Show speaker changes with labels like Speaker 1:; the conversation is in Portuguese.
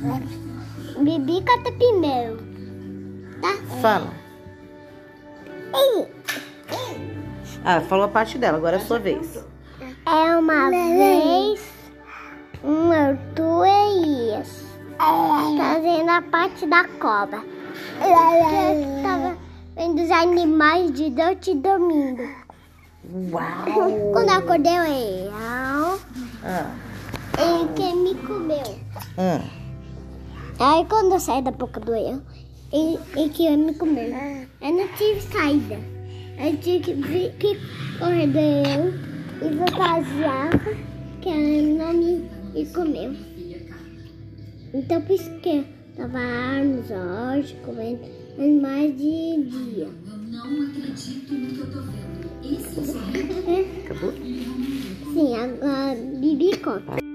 Speaker 1: Bibi canta primeiro. Tá?
Speaker 2: Fala. Ah, falou a parte dela, agora é a sua vez.
Speaker 1: É uma vez um Arthur Elias fazendo a parte da cobra. Eu tava vendo os animais de noite dormindo.
Speaker 2: Uau!
Speaker 1: Quando eu acordei, eu
Speaker 2: Ah,
Speaker 1: ele que me comeu.
Speaker 2: hum.
Speaker 1: Aí quando eu saí da boca do leão, ele, ele queria me comer. Eu não tive saída. Eu tive que, que correr do leão e fantasiava que ela não me, me comeu. Então por isso que eu tava lá nos olhos, comendo animais de dia.
Speaker 2: Acabou?
Speaker 1: Sim, agora Bibi conta.